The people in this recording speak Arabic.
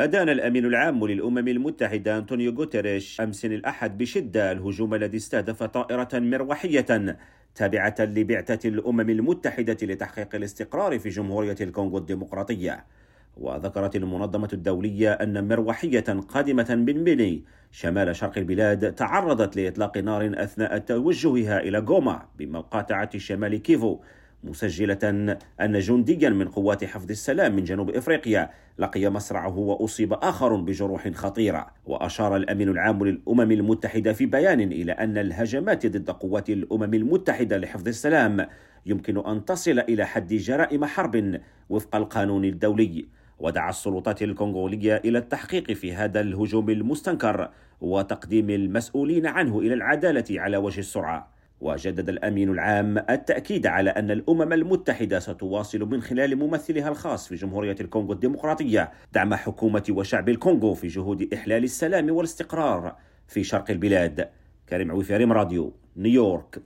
أدان الأمين العام للأمم المتحدة أنطونيو غوتيريش أمس الأحد بشدة الهجوم الذي استهدف طائرة مروحية تابعة لبعثة الأمم المتحدة لتحقيق الاستقرار في جمهورية الكونغو الديمقراطية. وذكرت المنظمة الدولية أن مروحية قادمة من بني شمال شرق البلاد تعرضت لإطلاق نار أثناء توجهها إلى غوما بمقاطعة شمال كيفو مسجلة أن جنديا من قوات حفظ السلام من جنوب إفريقيا لقي مصرعه وأصيب آخر بجروح خطيرة. وأشار الأمين العام للأمم المتحدة في بيان إلى أن الهجمات ضد قوات الأمم المتحدة لحفظ السلام يمكن أن تصل إلى حد جرائم حرب وفق القانون الدولي. ودعا السلطات الكونغولية إلى التحقيق في هذا الهجوم المستنكر وتقديم المسؤولين عنه إلى العدالة على وجه السرعة. وجدد الأمين العام التأكيد على أن الأمم المتحدة ستواصل من خلال ممثلها الخاص في جمهورية الكونغو الديمقراطية دعم حكومة وشعب الكونغو في جهود إحلال السلام والاستقرار في شرق البلاد. كريم عويفي راديو نيويورك.